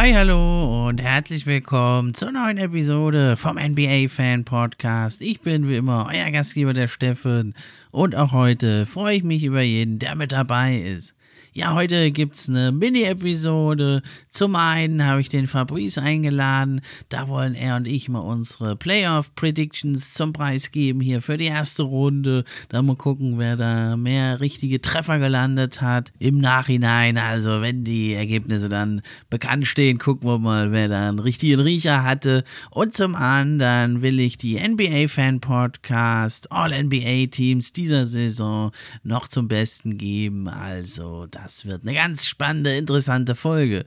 Hi, hallo und herzlich willkommen zur neuen Episode vom NBA Fan Podcast. Ich bin wie immer euer Gastgeber, der Steffen, und auch heute freue ich mich über jeden, der mit dabei ist. Ja, heute gibt es eine Mini-Episode. Zum einen habe ich den Fabrice eingeladen. Da wollen er und ich mal unsere Playoff-Predictions zum Preis geben hier für die erste Runde. Da mal gucken, wer da mehr richtige Treffer gelandet hat. Im Nachhinein, also wenn die Ergebnisse dann bekannt stehen, gucken wir mal, wer da einen richtigen Riecher hatte. Und zum anderen will ich die NBA-Fan-Podcast All-NBA-Teams dieser Saison noch zum Besten geben. Also, da das wird eine ganz spannende, interessante Folge.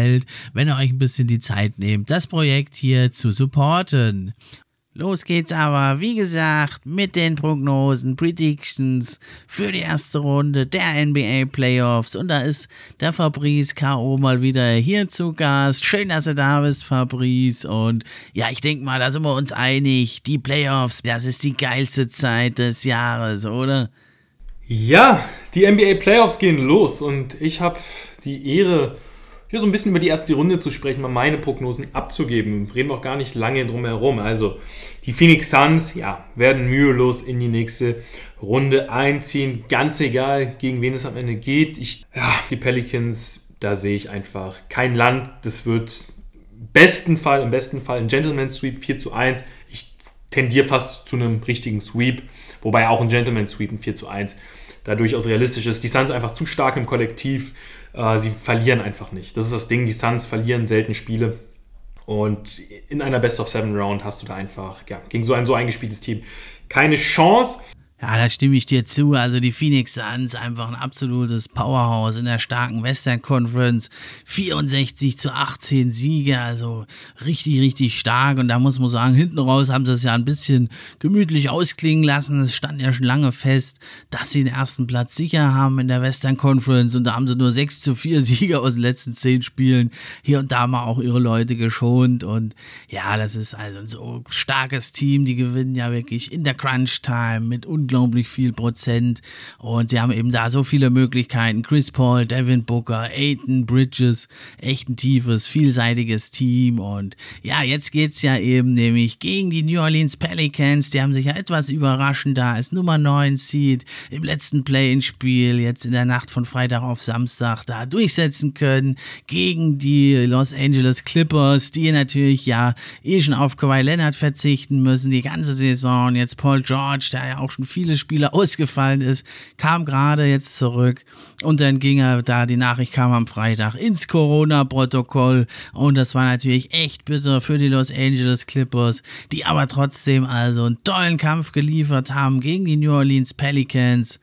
gefällt, wenn ihr euch ein bisschen die Zeit nehmt, das Projekt hier zu supporten. Los geht's aber, wie gesagt, mit den Prognosen, Predictions für die erste Runde der NBA Playoffs. Und da ist der Fabrice K.O. mal wieder hier zu Gast. Schön, dass du da bist, Fabrice. Und ja, ich denke mal, da sind wir uns einig. Die Playoffs, das ist die geilste Zeit des Jahres, oder? Ja, die NBA Playoffs gehen los und ich habe die Ehre, hier so ein bisschen über die erste Runde zu sprechen, mal meine Prognosen abzugeben. Reden wir auch gar nicht lange drum herum. Also, die Phoenix Suns, ja, werden mühelos in die nächste Runde einziehen. Ganz egal, gegen wen es am Ende geht. Ich, ja, die Pelicans, da sehe ich einfach kein Land. Das wird besten Fall, im besten Fall ein Gentleman Sweep 4 zu 1. Ich tendiere fast zu einem richtigen Sweep, wobei auch ein Gentleman Sweep ein 4 zu 1 da durchaus realistisch ist. Die Suns einfach zu stark im Kollektiv. Äh, sie verlieren einfach nicht. Das ist das Ding. Die Suns verlieren selten Spiele. Und in einer Best of Seven Round hast du da einfach ja, gegen so ein so eingespieltes Team keine Chance. Ja, da stimme ich dir zu. Also die Phoenix Suns einfach ein absolutes Powerhouse in der starken Western Conference. 64 zu 18 Siege, also richtig, richtig stark. Und da muss man sagen, hinten raus haben sie es ja ein bisschen gemütlich ausklingen lassen. Es stand ja schon lange fest, dass sie den ersten Platz sicher haben in der Western Conference. Und da haben sie nur 6 zu 4 Siege aus den letzten 10 Spielen. Hier und da mal auch ihre Leute geschont. Und ja, das ist also ein so starkes Team. Die gewinnen ja wirklich in der Crunch Time mit unglaublich viel Prozent. Und sie haben eben da so viele Möglichkeiten. Chris Paul, Devin Booker, Aiton, Bridges, echt ein tiefes, vielseitiges Team. Und ja, jetzt geht es ja eben nämlich gegen die New Orleans Pelicans. Die haben sich ja etwas überraschend da als Nummer 9 Seed im letzten Play-in-Spiel, jetzt in der Nacht von Freitag auf Samstag, da durchsetzen können gegen die Los Angeles Clippers, die natürlich ja eh schon auf Kawhi Leonard verzichten müssen, die ganze Saison. Jetzt Paul George, der ja auch schon viel viele Spiele ausgefallen ist, kam gerade jetzt zurück. Und dann ging er da, die Nachricht kam am Freitag ins Corona-Protokoll. Und das war natürlich echt bitter für die Los Angeles Clippers, die aber trotzdem also einen tollen Kampf geliefert haben gegen die New Orleans Pelicans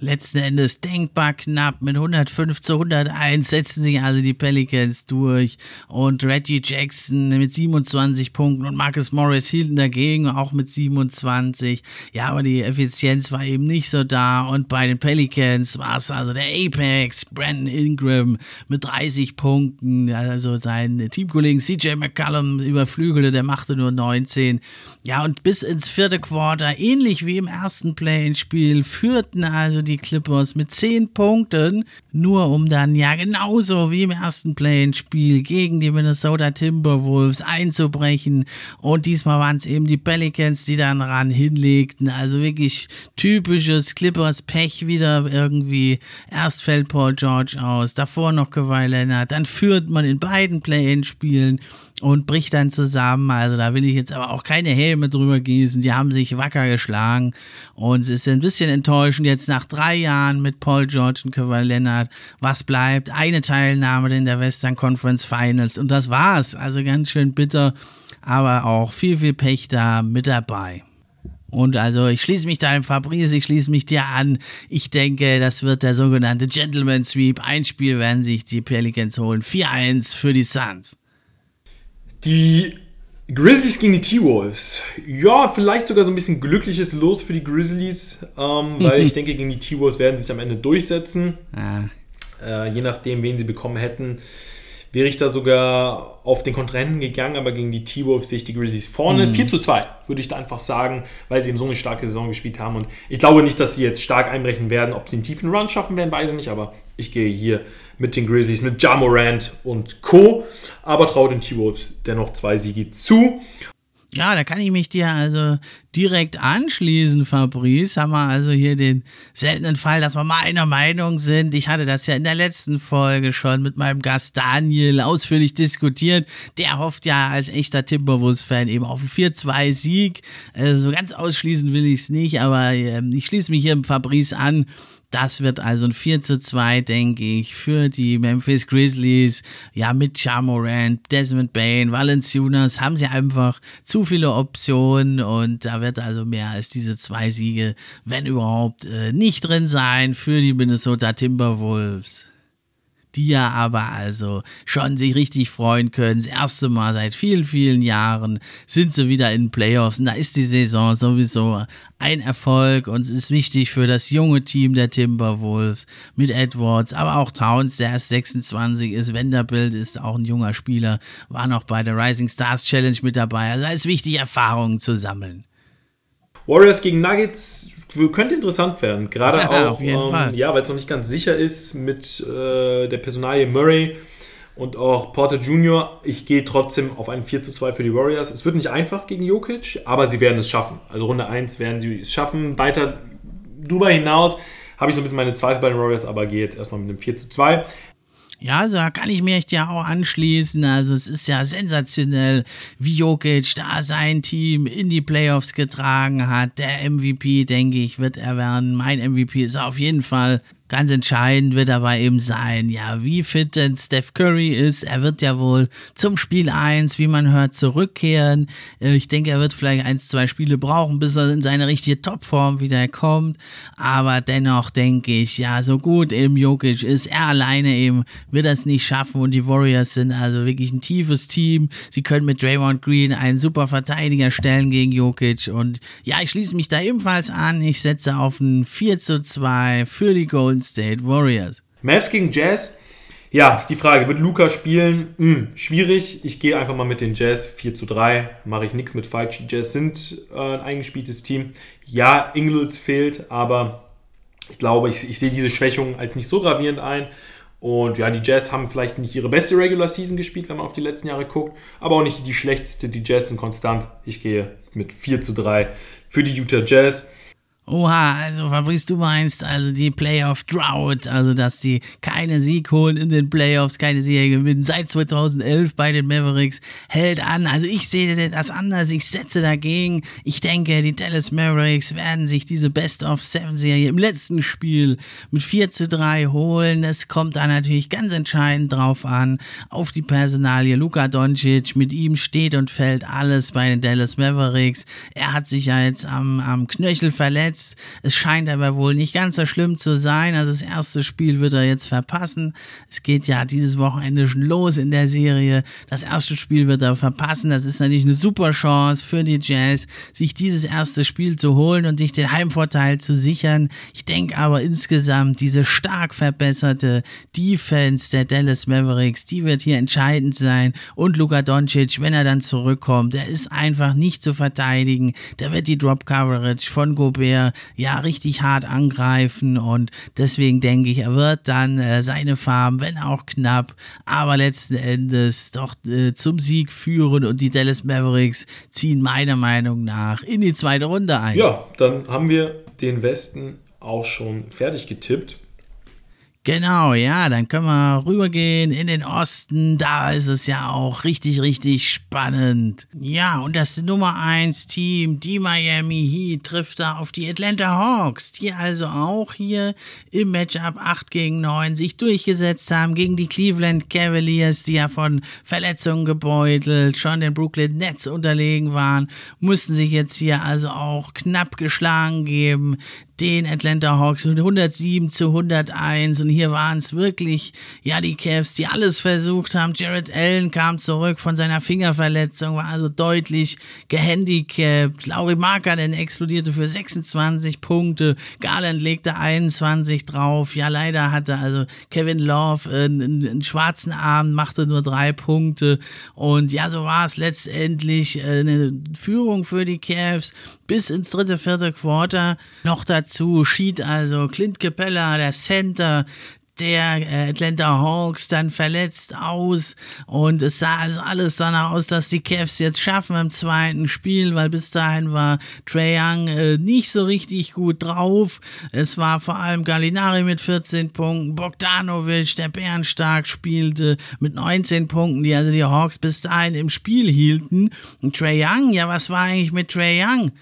letzten Endes denkbar knapp mit 105 zu 101 setzen sich also die Pelicans durch und Reggie Jackson mit 27 Punkten und Marcus Morris hielten dagegen auch mit 27. Ja, aber die Effizienz war eben nicht so da und bei den Pelicans war es also der Apex, Brandon Ingram mit 30 Punkten, also sein Teamkollegen CJ McCallum überflügelte, der machte nur 19. Ja, und bis ins vierte Quarter, ähnlich wie im ersten Play-in-Spiel, führten also die Clippers mit 10 Punkten, nur um dann ja genauso wie im ersten Play-in-Spiel gegen die Minnesota Timberwolves einzubrechen. Und diesmal waren es eben die Pelicans, die dann ran hinlegten. Also wirklich typisches Clippers-Pech wieder irgendwie. Erst fällt Paul George aus, davor noch Kawhi Leonard, dann führt man in beiden Play-in-Spielen und bricht dann zusammen. Also da will ich jetzt aber auch keine Helme drüber gießen. Die haben sich wacker geschlagen und es ist ein bisschen enttäuschend jetzt nach drei Jahren mit Paul George und Kawhi Leonard. Was bleibt? Eine Teilnahme in der Western Conference Finals und das war's. Also ganz schön bitter, aber auch viel, viel Pech da mit dabei. Und also ich schließe mich da im Fabrice, ich schließe mich dir an. Ich denke, das wird der sogenannte Gentleman Sweep. Ein Spiel werden sich die Pelicans holen. 4-1 für die Suns. Die Grizzlies gegen die T-Wolves. Ja, vielleicht sogar so ein bisschen glückliches Los für die Grizzlies, ähm, weil ich denke, gegen die T-Wolves werden sie sich am Ende durchsetzen. Ja. Äh, je nachdem, wen sie bekommen hätten wäre ich da sogar auf den Kontrahenten gegangen, aber gegen die T-Wolves sehe ich die Grizzlies vorne. Mhm. 4 zu 2 würde ich da einfach sagen, weil sie eben so eine starke Saison gespielt haben. Und ich glaube nicht, dass sie jetzt stark einbrechen werden. Ob sie einen tiefen Run schaffen werden, weiß ich nicht. Aber ich gehe hier mit den Grizzlies, mit Jamorant und Co. Aber traue den T-Wolves dennoch zwei Siege zu. Ja, da kann ich mich dir also direkt anschließen, Fabrice. Haben wir also hier den seltenen Fall, dass wir mal einer Meinung sind. Ich hatte das ja in der letzten Folge schon mit meinem Gast Daniel ausführlich diskutiert. Der hofft ja als echter Timberwolves-Fan eben auf einen 4-2-Sieg. Also ganz ausschließen will ich es nicht, aber äh, ich schließe mich hier im Fabrice an. Das wird also ein 4 zu 2, denke ich, für die Memphis Grizzlies. Ja, mit Jamorant, Desmond Bain, Valenciunas haben sie einfach zu viele Optionen und da wird also mehr als diese zwei Siege, wenn überhaupt, äh, nicht drin sein für die Minnesota Timberwolves die ja aber also schon sich richtig freuen können. Das erste Mal seit vielen, vielen Jahren sind sie wieder in Playoffs und da ist die Saison sowieso ein Erfolg und es ist wichtig für das junge Team der Timberwolves mit Edwards, aber auch Towns, der erst 26 ist, Vanderbilt ist auch ein junger Spieler, war noch bei der Rising Stars Challenge mit dabei. Also da ist wichtig, Erfahrungen zu sammeln. Warriors gegen Nuggets könnte interessant werden. Gerade ja, auch, ähm, ja, weil es noch nicht ganz sicher ist mit äh, der Personalie Murray und auch Porter Jr. Ich gehe trotzdem auf ein 4 zu 2 für die Warriors. Es wird nicht einfach gegen Jokic, aber sie werden es schaffen. Also Runde 1 werden sie es schaffen. Weiter darüber hinaus habe ich so ein bisschen meine Zweifel bei den Warriors, aber gehe jetzt erstmal mit einem 4 zu 2. Ja, also da kann ich mich ja auch anschließen. Also es ist ja sensationell, wie Jokic da sein Team in die Playoffs getragen hat. Der MVP, denke ich, wird er werden. Mein MVP ist auf jeden Fall Ganz entscheidend wird dabei eben sein, ja, wie fit denn Steph Curry ist. Er wird ja wohl zum Spiel 1, wie man hört, zurückkehren. Äh, ich denke, er wird vielleicht ein, zwei Spiele brauchen, bis er in seine richtige Topform wieder kommt. Aber dennoch denke ich, ja, so gut eben Jokic ist, er alleine eben wird das nicht schaffen und die Warriors sind also wirklich ein tiefes Team. Sie können mit Draymond Green einen super Verteidiger stellen gegen Jokic und ja, ich schließe mich da ebenfalls an. Ich setze auf ein 4 zu 2 für die Golden Golden State Warriors. Mavs gegen Jazz. Ja, die Frage, wird Luca spielen? Hm, schwierig. Ich gehe einfach mal mit den Jazz 4 zu 3. Mache ich nichts mit falsch. Jazz sind äh, ein eingespieltes Team. Ja, Ingles fehlt, aber ich glaube, ich, ich sehe diese Schwächung als nicht so gravierend ein. Und ja, die Jazz haben vielleicht nicht ihre beste Regular Season gespielt, wenn man auf die letzten Jahre guckt, aber auch nicht die schlechteste. Die Jazz sind konstant. Ich gehe mit 4 zu 3 für die Utah Jazz. Oha, also Fabrice, du meinst also die Playoff Drought, also dass sie keine Sieg holen in den Playoffs, keine Serie gewinnen seit 2011 bei den Mavericks, hält an. Also ich sehe das anders, ich setze dagegen. Ich denke, die Dallas Mavericks werden sich diese Best of Seven Serie im letzten Spiel mit 4 zu 3 holen. Das kommt da natürlich ganz entscheidend drauf an, auf die Personalie Luka Doncic. Mit ihm steht und fällt alles bei den Dallas Mavericks. Er hat sich ja jetzt am, am Knöchel verletzt verletzt. Es scheint aber wohl nicht ganz so schlimm zu sein. Also das erste Spiel wird er jetzt verpassen. Es geht ja dieses Wochenende schon los in der Serie. Das erste Spiel wird er verpassen. Das ist natürlich eine super Chance für die Jazz, sich dieses erste Spiel zu holen und sich den Heimvorteil zu sichern. Ich denke aber insgesamt, diese stark verbesserte Defense der Dallas Mavericks, die wird hier entscheidend sein. Und Luka Doncic, wenn er dann zurückkommt, der ist einfach nicht zu verteidigen. Der wird die Drop Coverage von Gobert ja richtig hart angreifen und deswegen denke ich, er wird dann äh, seine Farben, wenn auch knapp, aber letzten Endes doch äh, zum Sieg führen und die Dallas Mavericks ziehen meiner Meinung nach in die zweite Runde ein. Ja, dann haben wir den Westen auch schon fertig getippt. Genau, ja, dann können wir rübergehen in den Osten. Da ist es ja auch richtig, richtig spannend. Ja, und das Nummer 1 Team, die Miami Heat, trifft da auf die Atlanta Hawks, die also auch hier im Matchup 8 gegen 9 sich durchgesetzt haben gegen die Cleveland Cavaliers, die ja von Verletzungen gebeutelt, schon den Brooklyn Nets unterlegen waren, mussten sich jetzt hier also auch knapp geschlagen geben den Atlanta Hawks mit 107 zu 101 und hier waren es wirklich, ja, die Cavs, die alles versucht haben. Jared Allen kam zurück von seiner Fingerverletzung, war also deutlich gehandicapt. Laurie Markanen explodierte für 26 Punkte, Garland legte 21 drauf. Ja, leider hatte also Kevin Love einen, einen schwarzen Arm, machte nur drei Punkte und ja, so war es letztendlich äh, eine Führung für die Cavs bis ins dritte, vierte Quarter. Noch dazu schied also Clint Capella, der Center, der äh, Atlanta Hawks dann verletzt aus und es sah also alles danach aus, dass die Cavs jetzt schaffen im zweiten Spiel, weil bis dahin war Trey Young äh, nicht so richtig gut drauf. Es war vor allem Gallinari mit 14 Punkten, Bogdanovic, der bärenstark spielte mit 19 Punkten, die also die Hawks bis dahin im Spiel hielten. Und Trey Young, ja, was war eigentlich mit Trey Young?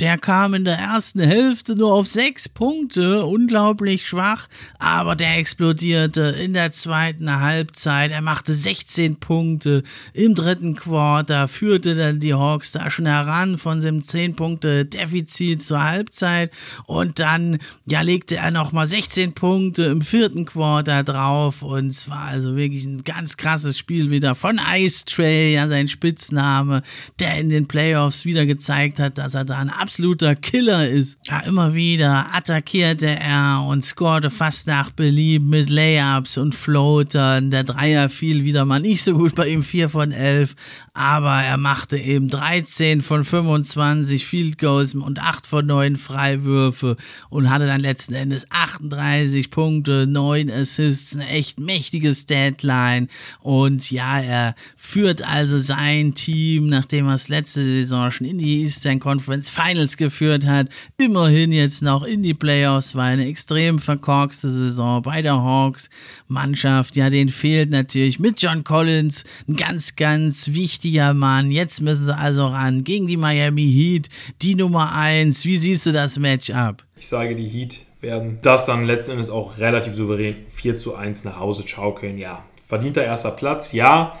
Der kam in der ersten Hälfte nur auf sechs Punkte, unglaublich schwach, aber der explodierte in der zweiten Halbzeit. Er machte 16 Punkte im dritten Quarter, führte dann die Hawks da schon heran von dem 10 Punkte Defizit zur Halbzeit und dann ja legte er nochmal 16 Punkte im vierten Quarter drauf und es war also wirklich ein ganz krasses Spiel wieder von Ice Tray, ja sein Spitzname, der in den Playoffs wieder gezeigt hat, dass er da ein absoluter Killer ist. Ja, immer wieder attackierte er und scorte fast nach Belieben mit Layups und Floatern. Der Dreier fiel wieder mal nicht so gut bei ihm, 4 von 11, aber er machte eben 13 von 25 Field Goals und 8 von 9 Freiwürfe und hatte dann letzten Endes 38 Punkte, 9 Assists, eine echt mächtiges Deadline und ja, er führt also sein Team, nachdem er es letzte Saison schon in die Eastern Conference Finals geführt hat, immerhin jetzt noch in die Playoffs, war eine extrem verkorkste Saison bei der Hawks Mannschaft. Ja, den fehlt natürlich mit John Collins ein ganz, ganz wichtiger Mann. Jetzt müssen sie also ran gegen die Miami Heat, die Nummer 1. Wie siehst du das Matchup? Ich sage, die Heat werden das dann letztendlich auch relativ souverän 4 zu 1 nach Hause schaukeln. Ja, verdienter erster Platz, ja.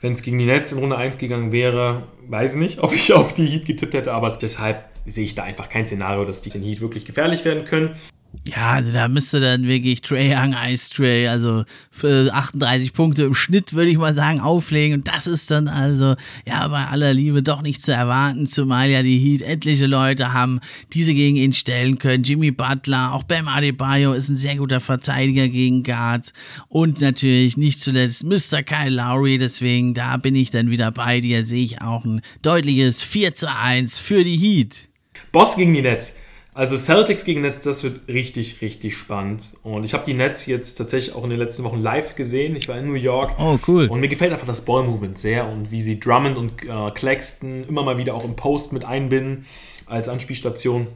Wenn es gegen die Nets in Runde 1 gegangen wäre, weiß ich nicht, ob ich auf die Heat getippt hätte, aber deshalb sehe ich da einfach kein Szenario, dass die Heat wirklich gefährlich werden können. Ja, also da müsste dann wirklich Trey Young Ice Trey, also für 38 Punkte im Schnitt, würde ich mal sagen, auflegen. Und das ist dann also, ja, bei aller Liebe doch nicht zu erwarten, zumal ja die Heat etliche Leute haben, die sie gegen ihn stellen können. Jimmy Butler, auch Bam Adebayo ist ein sehr guter Verteidiger gegen Guards. Und natürlich nicht zuletzt Mr. Kyle Lowry. Deswegen, da bin ich dann wieder bei dir, sehe ich auch ein deutliches 4 zu 1 für die Heat. Boss gegen die Nets. Also Celtics gegen Nets, das wird richtig, richtig spannend. Und ich habe die Nets jetzt tatsächlich auch in den letzten Wochen live gesehen. Ich war in New York. Oh, cool. Und mir gefällt einfach das Ball-Movement sehr und wie sie Drummond und äh, Claxton immer mal wieder auch im Post mit einbinden als Anspielstation.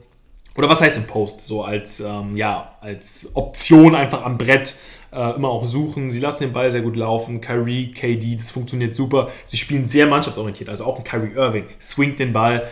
Oder was heißt im Post? So als, ähm, ja, als Option einfach am Brett äh, immer auch suchen. Sie lassen den Ball sehr gut laufen. Kyrie, KD, das funktioniert super. Sie spielen sehr mannschaftsorientiert. Also auch ein Kyrie Irving swingt den Ball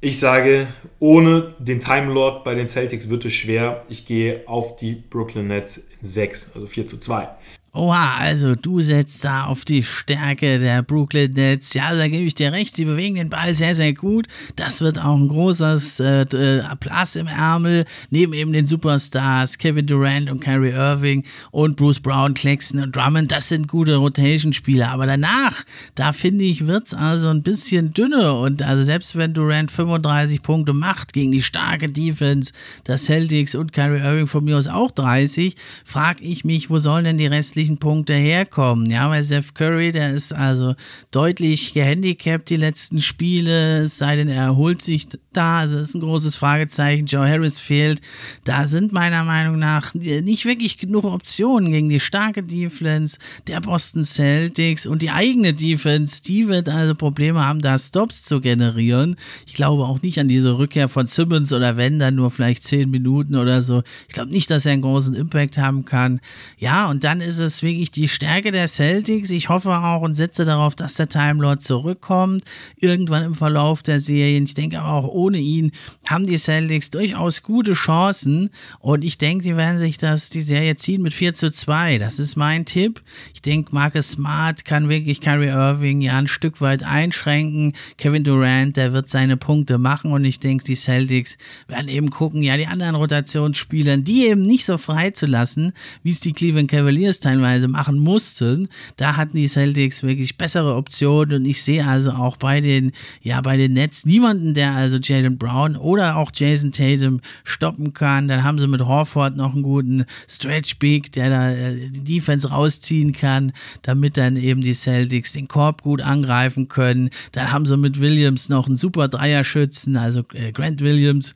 ich sage, ohne den Time Lord bei den Celtics wird es schwer. Ich gehe auf die Brooklyn Nets in 6, also 4 zu 2. Oha, also du setzt da auf die Stärke der Brooklyn Nets. Ja, da gebe ich dir recht. Sie bewegen den Ball sehr, sehr gut. Das wird auch ein großes äh, äh, Applaus im Ärmel. Neben eben den Superstars Kevin Durant und Kyrie Irving und Bruce Brown, Claxton und Drummond. Das sind gute Rotation-Spieler. Aber danach, da finde ich, wird es also ein bisschen dünner. Und also selbst wenn Durant 35 Punkte macht gegen die starke Defense, das Celtics und Kyrie Irving von mir aus auch 30, frage ich mich, wo sollen denn die restlichen restlichen Punkte herkommen. Ja, weil Seth Curry, der ist also deutlich gehandicapt die letzten Spiele, es sei denn, er erholt sich da. Also das ist ein großes Fragezeichen. Joe Harris fehlt. Da sind meiner Meinung nach nicht wirklich genug Optionen gegen die starke Defense der Boston Celtics und die eigene Defense. Die wird also Probleme haben, da Stops zu generieren. Ich glaube auch nicht an diese Rückkehr von Simmons oder wenn dann nur vielleicht zehn Minuten oder so. Ich glaube nicht, dass er einen großen Impact haben kann. Ja, und dann ist es wirklich die Stärke der Celtics. Ich hoffe auch und setze darauf, dass der Time Lord zurückkommt. Irgendwann im Verlauf der Serien. Ich denke aber auch ohne ihn haben die Celtics durchaus gute Chancen. Und ich denke, die werden sich das, die Serie ziehen mit 4 zu 2. Das ist mein Tipp. Ich denke, Marcus Smart kann wirklich Kyrie Irving ja ein Stück weit einschränken. Kevin Durant, der wird seine Punkte machen. Und ich denke, die Celtics werden eben gucken, ja, die anderen Rotationsspielern, die eben nicht so frei zu lassen, wie es die Cleveland Cavaliers teilweise machen mussten. Da hatten die Celtics wirklich bessere Optionen und ich sehe also auch bei den, ja, bei den Nets niemanden, der also Jalen Brown oder auch Jason Tatum stoppen kann. Dann haben sie mit Horford noch einen guten Stretch Big, der da äh, die Defense rausziehen kann, damit dann eben die Celtics den Korb gut angreifen können. Dann haben sie mit Williams noch einen super Dreierschützen, also äh, Grant Williams.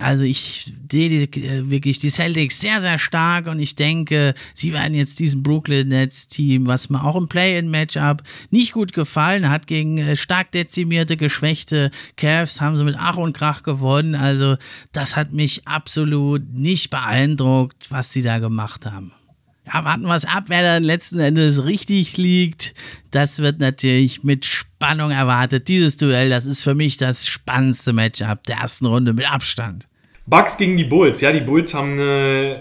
Also ich sehe die, äh, wirklich die Celtics sehr, sehr stark und ich denke, sie werden jetzt diesem Brooklyn Nets Team, was mir auch im Play-in-Matchup nicht gut gefallen hat, gegen äh, stark dezimierte, geschwächte Cavs, haben sie mit Ach und Krach gewonnen. Also das hat mich absolut nicht beeindruckt, was sie da gemacht haben. Ja, warten wir es ab, wer dann letzten Endes richtig liegt. Das wird natürlich mit Spannung erwartet. Dieses Duell, das ist für mich das spannendste Matchup der ersten Runde mit Abstand. Bucks gegen die Bulls. Ja, die Bulls haben eine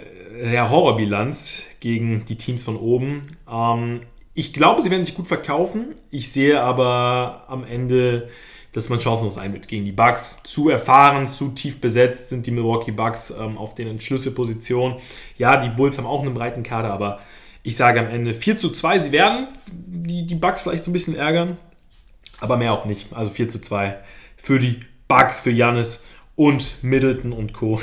ja, Horrorbilanz gegen die Teams von oben. Ähm, ich glaube, sie werden sich gut verkaufen. Ich sehe aber am Ende dass man chancenlos sein wird gegen die Bucks. Zu erfahren, zu tief besetzt sind die Milwaukee Bucks ähm, auf den Entschlüsselpositionen. Ja, die Bulls haben auch einen breiten Kader, aber ich sage am Ende 4 zu 2. Sie werden die, die Bucks vielleicht so ein bisschen ärgern, aber mehr auch nicht. Also 4 zu 2 für die Bucks, für Jannis und Middleton und Co.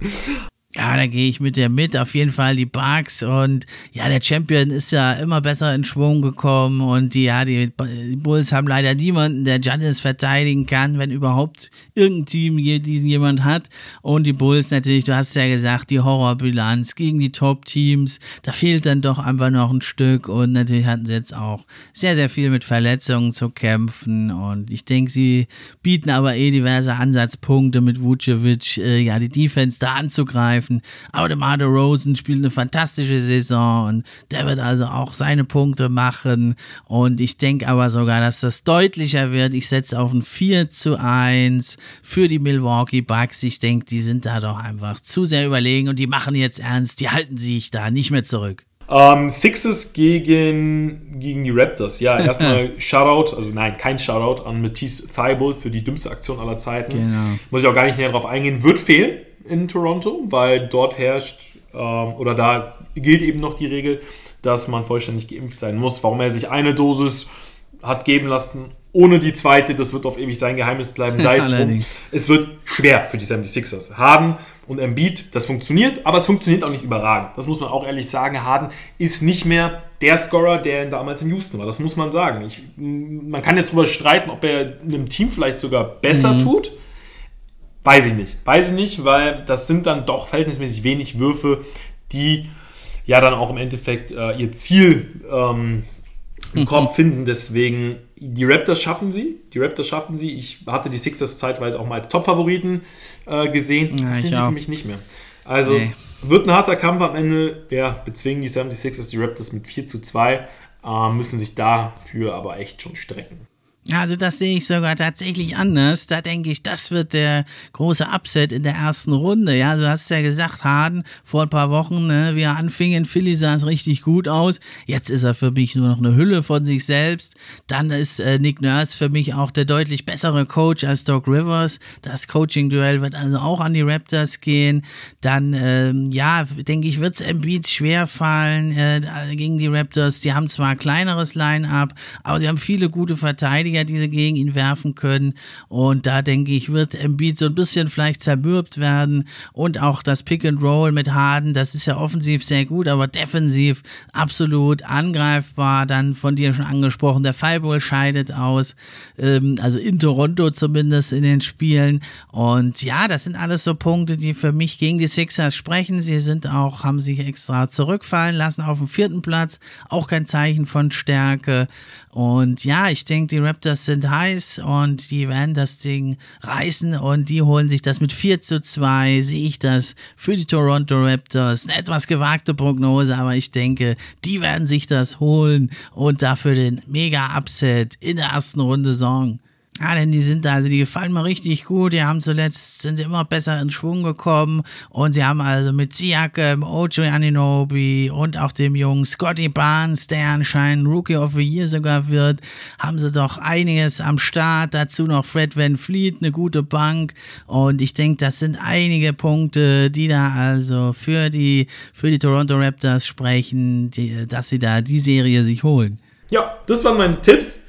Ja, da gehe ich mit dir mit. Auf jeden Fall die Bugs und ja, der Champion ist ja immer besser in Schwung gekommen und die, ja, die, Bulls haben leider niemanden, der Giannis verteidigen kann, wenn überhaupt irgendein Team diesen jemand hat. Und die Bulls natürlich, du hast ja gesagt, die Horrorbilanz gegen die Top-Teams. Da fehlt dann doch einfach noch ein Stück und natürlich hatten sie jetzt auch sehr, sehr viel mit Verletzungen zu kämpfen und ich denke, sie bieten aber eh diverse Ansatzpunkte mit Vucevic, äh, ja, die Defense da anzugreifen angreifen. Aber der Marder Rosen spielt eine fantastische Saison und der wird also auch seine Punkte machen. Und ich denke aber sogar, dass das deutlicher wird. Ich setze auf ein 4 zu 1 für die Milwaukee Bucks. Ich denke, die sind da doch einfach zu sehr überlegen und die machen jetzt ernst. Die halten sich da nicht mehr zurück. Ähm, Sixes gegen, gegen die Raptors. Ja, erstmal Shoutout, also nein, kein Shoutout an Matisse Thibault für die dümmste Aktion aller Zeiten. Genau. Muss ich auch gar nicht näher drauf eingehen. Wird fehlen in Toronto, weil dort herrscht ähm, oder da gilt eben noch die Regel, dass man vollständig geimpft sein muss. Warum er sich eine Dosis hat geben lassen, ohne die zweite, das wird auf ewig sein Geheimnis bleiben, sei es drum. Es wird schwer für die 76ers. Harden und Embiid, das funktioniert, aber es funktioniert auch nicht überragend. Das muss man auch ehrlich sagen. Harden ist nicht mehr der Scorer, der damals in Houston war. Das muss man sagen. Ich, man kann jetzt darüber streiten, ob er einem Team vielleicht sogar besser mhm. tut. Weiß ich nicht. Weiß ich nicht, weil das sind dann doch verhältnismäßig wenig Würfe, die ja dann auch im Endeffekt äh, ihr Ziel ähm, im mhm. Korb finden. Deswegen, die Raptors schaffen sie. Die Raptors schaffen sie. Ich hatte die Sixers zeitweise auch mal als Top-Favoriten äh, gesehen. Ja, das sind sie für mich nicht mehr. Also nee. wird ein harter Kampf am Ende. Ja, bezwingen die 76ers die Raptors mit 4 zu 2. Äh, müssen sich dafür aber echt schon strecken. Also das sehe ich sogar tatsächlich anders. Da denke ich, das wird der große Upset in der ersten Runde. Ja, du hast ja gesagt, Harden vor ein paar Wochen, ne, wie er anfing in Philly, sah es richtig gut aus. Jetzt ist er für mich nur noch eine Hülle von sich selbst. Dann ist äh, Nick Nurse für mich auch der deutlich bessere Coach als Doc Rivers. Das Coaching-Duell wird also auch an die Raptors gehen. Dann, ähm, ja, denke ich, wird es Embiid schwer fallen äh, gegen die Raptors. Die haben zwar ein kleineres Line-Up, aber sie haben viele gute Verteidiger Verteidiger, die sie gegen ihn werfen können. Und da denke ich, wird Embiid so ein bisschen vielleicht zermürbt werden. Und auch das Pick and Roll mit Harden, das ist ja offensiv sehr gut, aber defensiv absolut angreifbar. Dann von dir schon angesprochen, der Fallball scheidet aus. Ähm, also in Toronto zumindest in den Spielen. Und ja, das sind alles so Punkte, die für mich gegen die Sixers sprechen. Sie sind auch, haben sich extra zurückfallen lassen auf dem vierten Platz. Auch kein Zeichen von Stärke. Und ja, ich denke, die Raptors sind heiß und die werden das Ding reißen und die holen sich das mit 4 zu 2, sehe ich das für die Toronto Raptors. Eine etwas gewagte Prognose, aber ich denke, die werden sich das holen und dafür den Mega-Upset in der ersten Runde sorgen. Ja, denn die sind da, also die gefallen mir richtig gut. Die haben zuletzt, sind sie immer besser in Schwung gekommen. Und sie haben also mit Siakam, Ojo Aninobi und auch dem jungen Scotty Barnes, der anscheinend Rookie of the Year sogar wird, haben sie doch einiges am Start. Dazu noch Fred Van Fleet, eine gute Bank. Und ich denke, das sind einige Punkte, die da also für die, für die Toronto Raptors sprechen, die, dass sie da die Serie sich holen. Ja, das waren meine Tipps.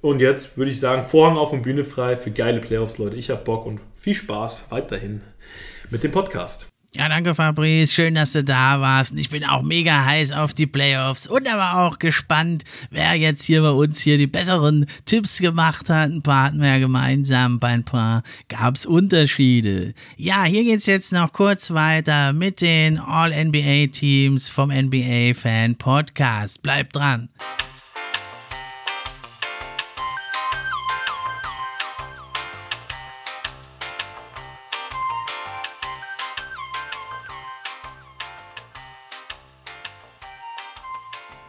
Und jetzt würde ich sagen, Vorhang auf und Bühne frei für geile Playoffs, Leute. Ich habe Bock und viel Spaß weiterhin mit dem Podcast. Ja, danke Fabrice, schön, dass du da warst. Ich bin auch mega heiß auf die Playoffs und aber auch gespannt, wer jetzt hier bei uns hier die besseren Tipps gemacht hat. Ein paar hatten wir ja gemeinsam, bei ein paar gab es Unterschiede. Ja, hier geht es jetzt noch kurz weiter mit den All-NBA-Teams vom NBA-Fan-Podcast. Bleibt dran.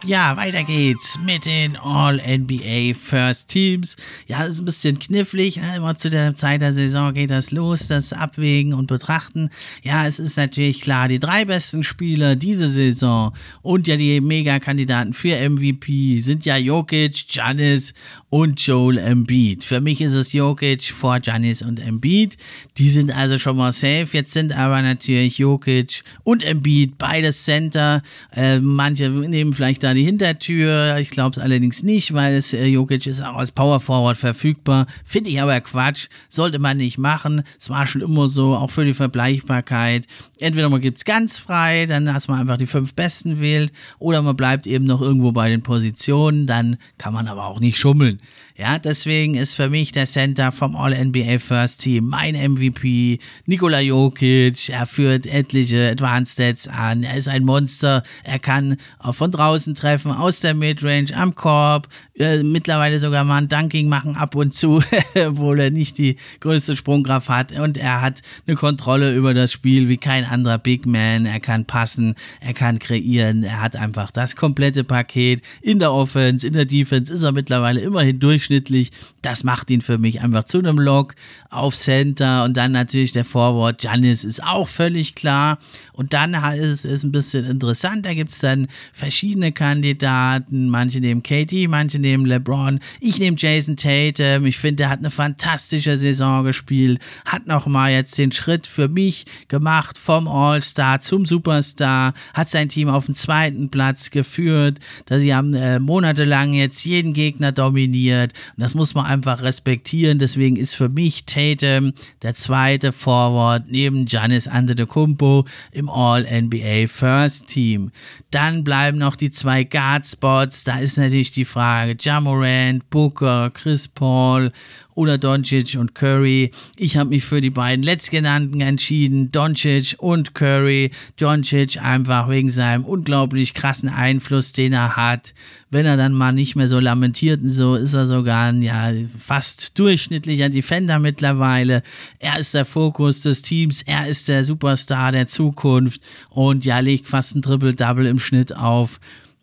Ja, weiter geht's mit den All-NBA First Teams. Ja, ist ein bisschen knifflig. Ne? Immer zu der Zeit der Saison geht das los, das Abwägen und Betrachten. Ja, es ist natürlich klar, die drei besten Spieler diese Saison und ja die Mega-Kandidaten für MVP sind ja Jokic, Giannis und Joel Embiid. Für mich ist es Jokic vor Giannis und Embiid. Die sind also schon mal safe. Jetzt sind aber natürlich Jokic und Embiid beides Center. Äh, manche nehmen vielleicht da die Hintertür. Ich glaube es allerdings nicht, weil es, äh, Jokic ist auch als Power Forward verfügbar. Finde ich aber Quatsch. Sollte man nicht machen. Es war schon immer so, auch für die Vergleichbarkeit. Entweder man gibt es ganz frei, dann dass man einfach die fünf Besten wählt, oder man bleibt eben noch irgendwo bei den Positionen. Dann kann man aber auch nicht schummeln. Ja, deswegen ist für mich der Center vom All-NBA First Team mein MVP, Nikola Jokic. Er führt etliche Advanced Stats an. Er ist ein Monster. Er kann von draußen treffen, aus der Midrange, am Korb, äh, mittlerweile sogar mal ein Dunking machen ab und zu, obwohl er nicht die größte Sprungkraft hat. Und er hat eine Kontrolle über das Spiel wie kein anderer Big Man. Er kann passen, er kann kreieren. Er hat einfach das komplette Paket. In der Offense, in der Defense ist er mittlerweile immerhin durchschnittlich. Das macht ihn für mich einfach zu einem Lock auf Center. Und dann natürlich der Forward. Janis ist auch völlig klar. Und dann ist es ein bisschen interessant. Da gibt es dann verschiedene Kandidaten. Manche nehmen KD, manche nehmen nehme LeBron, ich nehme Jason Tatum. Ich finde, er hat eine fantastische Saison gespielt, hat nochmal jetzt den Schritt für mich gemacht vom All-Star zum Superstar, hat sein Team auf den zweiten Platz geführt. Sie haben äh, monatelang jetzt jeden Gegner dominiert. Und das muss man einfach respektieren. Deswegen ist für mich Tatum der zweite Forward neben Giannis Antetokounmpo im All-NBA First Team. Dann bleiben noch die zwei Guard-Spots. Da ist natürlich die Frage, Jamorant, Booker, Chris Paul oder Doncic und Curry. Ich habe mich für die beiden letztgenannten entschieden, Doncic und Curry. Doncic einfach wegen seinem unglaublich krassen Einfluss, den er hat. Wenn er dann mal nicht mehr so lamentiert und so, ist er sogar ein ja, fast durchschnittlicher Defender mittlerweile. Er ist der Fokus des Teams, er ist der Superstar der Zukunft und ja, legt fast ein Triple-Double im Schnitt auf.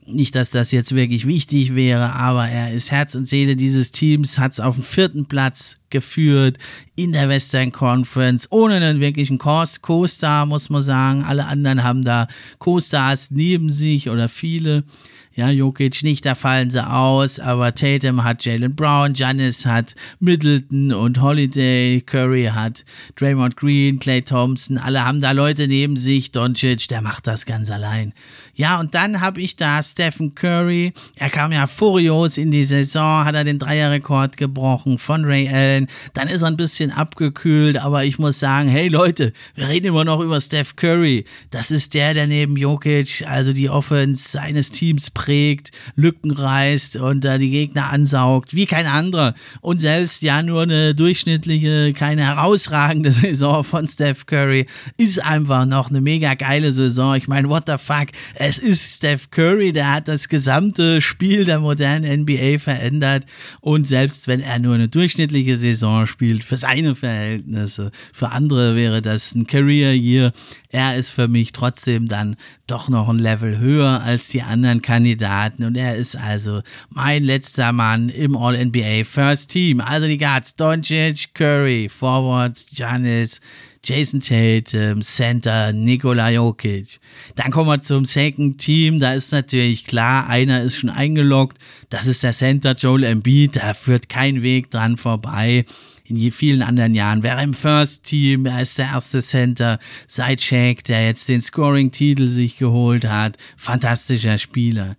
Nicht, dass das jetzt wirklich wichtig wäre, aber er ist Herz und Seele dieses Teams, hat es auf den vierten Platz geführt in der Western Conference, ohne einen wirklichen Co-Star, muss man sagen. Alle anderen haben da Co-Stars neben sich oder viele. Ja, Jokic nicht, da fallen sie aus, aber Tatum hat Jalen Brown, Giannis hat Middleton und Holiday, Curry hat Draymond Green, Clay Thompson, alle haben da Leute neben sich, Doncic, der macht das ganz allein. Ja, und dann habe ich da Stephen Curry, er kam ja furios in die Saison, hat er den Dreierrekord gebrochen von Ray Allen, dann ist er ein bisschen abgekühlt, aber ich muss sagen, hey Leute, wir reden immer noch über Steph Curry, das ist der, der neben Jokic, also die Offense seines Teams prägt, Lücken reißt und äh, die Gegner ansaugt, wie kein anderer. Und selbst ja nur eine durchschnittliche, keine herausragende Saison von Steph Curry ist einfach noch eine mega geile Saison. Ich meine, what the fuck? Es ist Steph Curry, der hat das gesamte Spiel der modernen NBA verändert. Und selbst wenn er nur eine durchschnittliche Saison spielt, für seine Verhältnisse, für andere wäre das ein Career Year. Er ist für mich trotzdem dann doch noch ein Level höher als die anderen Kandidaten und er ist also mein letzter Mann im All-NBA First Team. Also die Guards Doncic, Curry, Forwards, Giannis, Jason Tatum, Center, Nikola Jokic. Dann kommen wir zum Second Team. Da ist natürlich klar, einer ist schon eingeloggt. Das ist der Center Joel Embiid. Da führt kein Weg dran vorbei in vielen anderen Jahren. Wäre im First Team, er ist der erste Center seit Shaq, der jetzt den Scoring-Titel sich geholt hat. Fantastischer Spieler.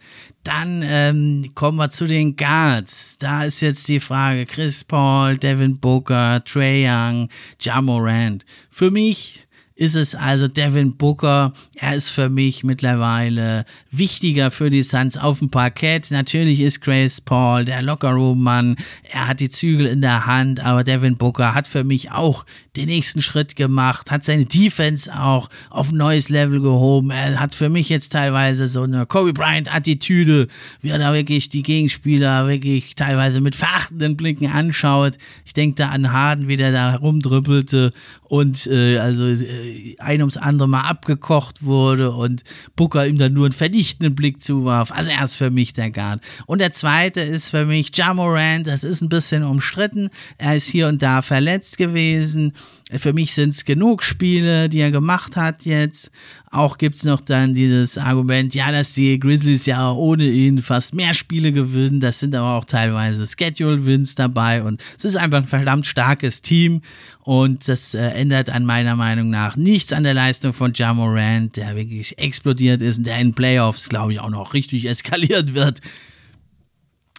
Dann ähm, kommen wir zu den Guards. Da ist jetzt die Frage Chris Paul, Devin Booker, Trey Young, Ja Morant. Für mich ist es also Devin Booker. Er ist für mich mittlerweile wichtiger für die Suns auf dem Parkett. Natürlich ist Grace Paul der Lockerroom-Mann. Er hat die Zügel in der Hand, aber Devin Booker hat für mich auch den nächsten Schritt gemacht, hat seine Defense auch auf ein neues Level gehoben. Er hat für mich jetzt teilweise so eine Kobe Bryant-Attitüde, wie er da wirklich die Gegenspieler wirklich teilweise mit verachtenden Blicken anschaut. Ich denke da an Harden, wie der da herumdrüppelte und äh, also äh, ein ums andere Mal abgekocht wurde und Booker ihm dann nur einen vernichtenden Blick zuwarf. Also er ist für mich der Guard. Und der zweite ist für mich Jamorant, das ist ein bisschen umstritten. Er ist hier und da verletzt gewesen. Für mich sind es genug Spiele, die er gemacht hat jetzt. Auch gibt es noch dann dieses Argument, ja, dass die Grizzlies ja ohne ihn fast mehr Spiele gewinnen. Das sind aber auch teilweise Schedule-Wins dabei und es ist einfach ein verdammt starkes Team und das äh, ändert an meiner Meinung nach nichts an der Leistung von Jamorant, der wirklich explodiert ist und der in Playoffs, glaube ich, auch noch richtig eskaliert wird.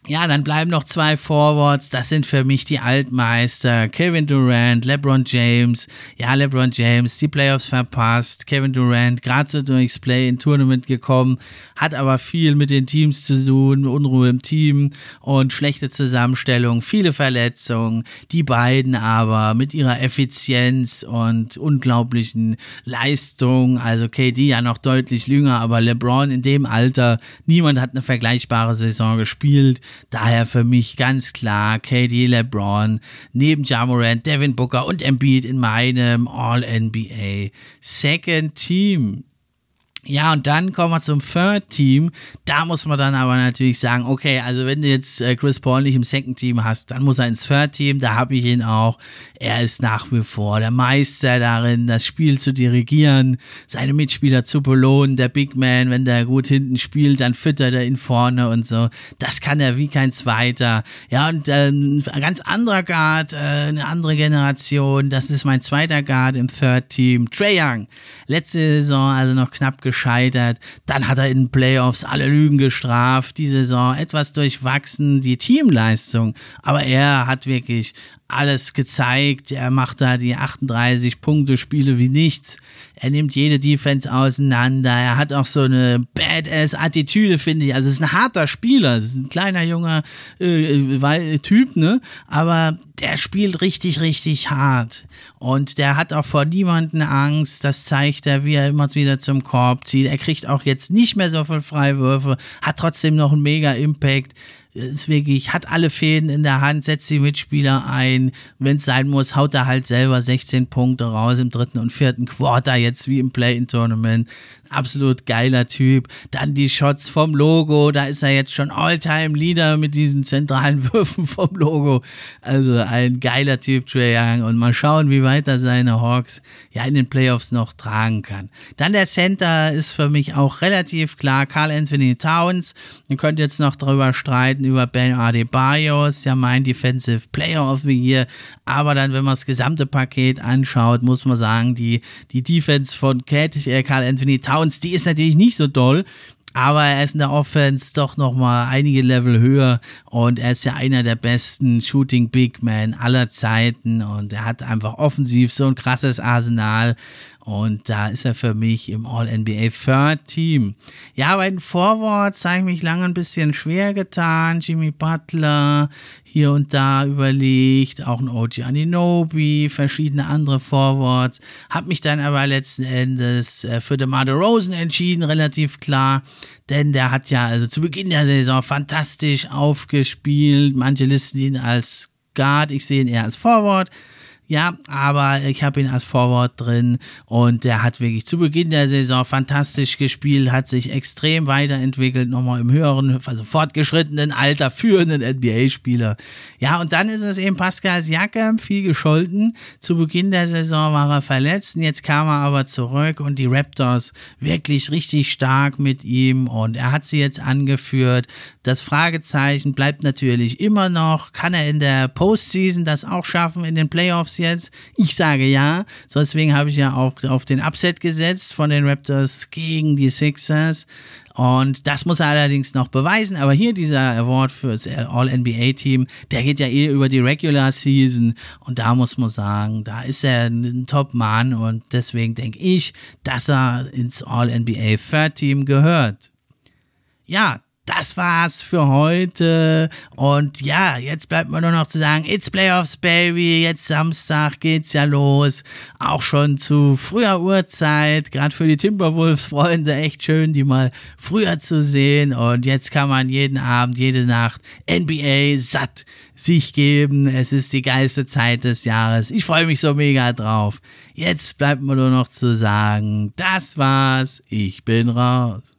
Ja, dann bleiben noch zwei Forwards. Das sind für mich die Altmeister. Kevin Durant, LeBron James. Ja, LeBron James, die Playoffs verpasst. Kevin Durant, gerade so durchs Play-in-Tournament gekommen, hat aber viel mit den Teams zu tun, Unruhe im Team und schlechte Zusammenstellung, viele Verletzungen. Die beiden aber mit ihrer Effizienz und unglaublichen Leistung, also KD ja noch deutlich jünger, aber LeBron in dem Alter, niemand hat eine vergleichbare Saison gespielt. Daher für mich ganz klar KD LeBron neben Jamorant, Devin Booker und Embiid in meinem All-NBA Second Team. Ja, und dann kommen wir zum Third Team. Da muss man dann aber natürlich sagen, okay, also wenn du jetzt äh, Chris Paul nicht im Second Team hast, dann muss er ins Third Team. Da habe ich ihn auch. Er ist nach wie vor der Meister darin, das Spiel zu dirigieren, seine Mitspieler zu belohnen. Der Big Man, wenn der gut hinten spielt, dann füttert er ihn vorne und so. Das kann er wie kein Zweiter. Ja, und äh, ein ganz anderer Guard, äh, eine andere Generation. Das ist mein zweiter Guard im Third Team. Trey Young. Letzte Saison also noch knapp gescheitert. Dann hat er in den Playoffs alle Lügen gestraft. Die Saison etwas durchwachsen, die Teamleistung. Aber er hat wirklich alles gezeigt. Er macht da die 38 Punkte Spiele wie nichts. Er nimmt jede Defense auseinander. Er hat auch so eine Badass-Attitüde, finde ich. Also es ist ein harter Spieler. Es ist ein kleiner, junger äh, Typ, ne? Aber der spielt richtig, richtig hart. Und der hat auch vor niemanden Angst. Das zeigt er, wie er immer wieder zum Korb zieht. Er kriegt auch jetzt nicht mehr so viel Freiwürfe, hat trotzdem noch einen mega Impact ist wirklich, hat alle Fäden in der Hand, setzt die Mitspieler ein. Wenn es sein muss, haut er halt selber 16 Punkte raus im dritten und vierten Quarter, jetzt wie im Play-In-Tournament. Absolut geiler Typ. Dann die Shots vom Logo, da ist er jetzt schon All-Time-Leader mit diesen zentralen Würfen vom Logo. Also ein geiler Typ, Trey Young. Und mal schauen, wie weit er seine Hawks ja in den Playoffs noch tragen kann. Dann der Center ist für mich auch relativ klar. Carl Anthony Towns. Ihr könnt jetzt noch darüber streiten, über Ben Adebayo. Ist ja mein Defensive Player of the Year. Aber dann, wenn man das gesamte Paket anschaut, muss man sagen, die, die Defense von Cat, äh, Carl Anthony Towns, die ist natürlich nicht so doll. Aber er ist in der Offense doch nochmal einige Level höher und er ist ja einer der besten Shooting Big Men aller Zeiten und er hat einfach offensiv so ein krasses Arsenal und da ist er für mich im All-NBA Third Team. Ja, bei den Forwards habe ich mich lange ein bisschen schwer getan. Jimmy Butler hier und da überlegt, auch ein OG Aninobi, verschiedene andere Forwards. Hab mich dann aber letzten Endes äh, für DeMar Rosen entschieden, relativ klar. Denn der hat ja also zu Beginn der Saison fantastisch aufgespielt. Manche listen ihn als Guard, ich sehe ihn eher als Forward. Ja, aber ich habe ihn als Forward drin und der hat wirklich zu Beginn der Saison fantastisch gespielt, hat sich extrem weiterentwickelt, nochmal im höheren, also fortgeschrittenen Alter für einen NBA-Spieler. Ja, und dann ist es eben Pascal Siakam, viel gescholten. Zu Beginn der Saison war er verletzt und jetzt kam er aber zurück und die Raptors wirklich richtig stark mit ihm und er hat sie jetzt angeführt. Das Fragezeichen bleibt natürlich immer noch, kann er in der Postseason das auch schaffen, in den Playoffs jetzt? Ich sage ja. So deswegen habe ich ja auch auf den Upset gesetzt von den Raptors gegen die Sixers. Und das muss er allerdings noch beweisen. Aber hier dieser Award für das All-NBA-Team, der geht ja eh über die Regular Season. Und da muss man sagen, da ist er ein Top-Mann. Und deswegen denke ich, dass er ins All-NBA Third Team gehört. Ja, das war's für heute. Und ja, jetzt bleibt mir nur noch zu sagen, it's Playoffs, Baby. Jetzt Samstag geht's ja los. Auch schon zu früher Uhrzeit. Gerade für die Timberwolves-Freunde echt schön, die mal früher zu sehen. Und jetzt kann man jeden Abend, jede Nacht NBA satt sich geben. Es ist die geilste Zeit des Jahres. Ich freue mich so mega drauf. Jetzt bleibt mir nur noch zu sagen, das war's. Ich bin raus.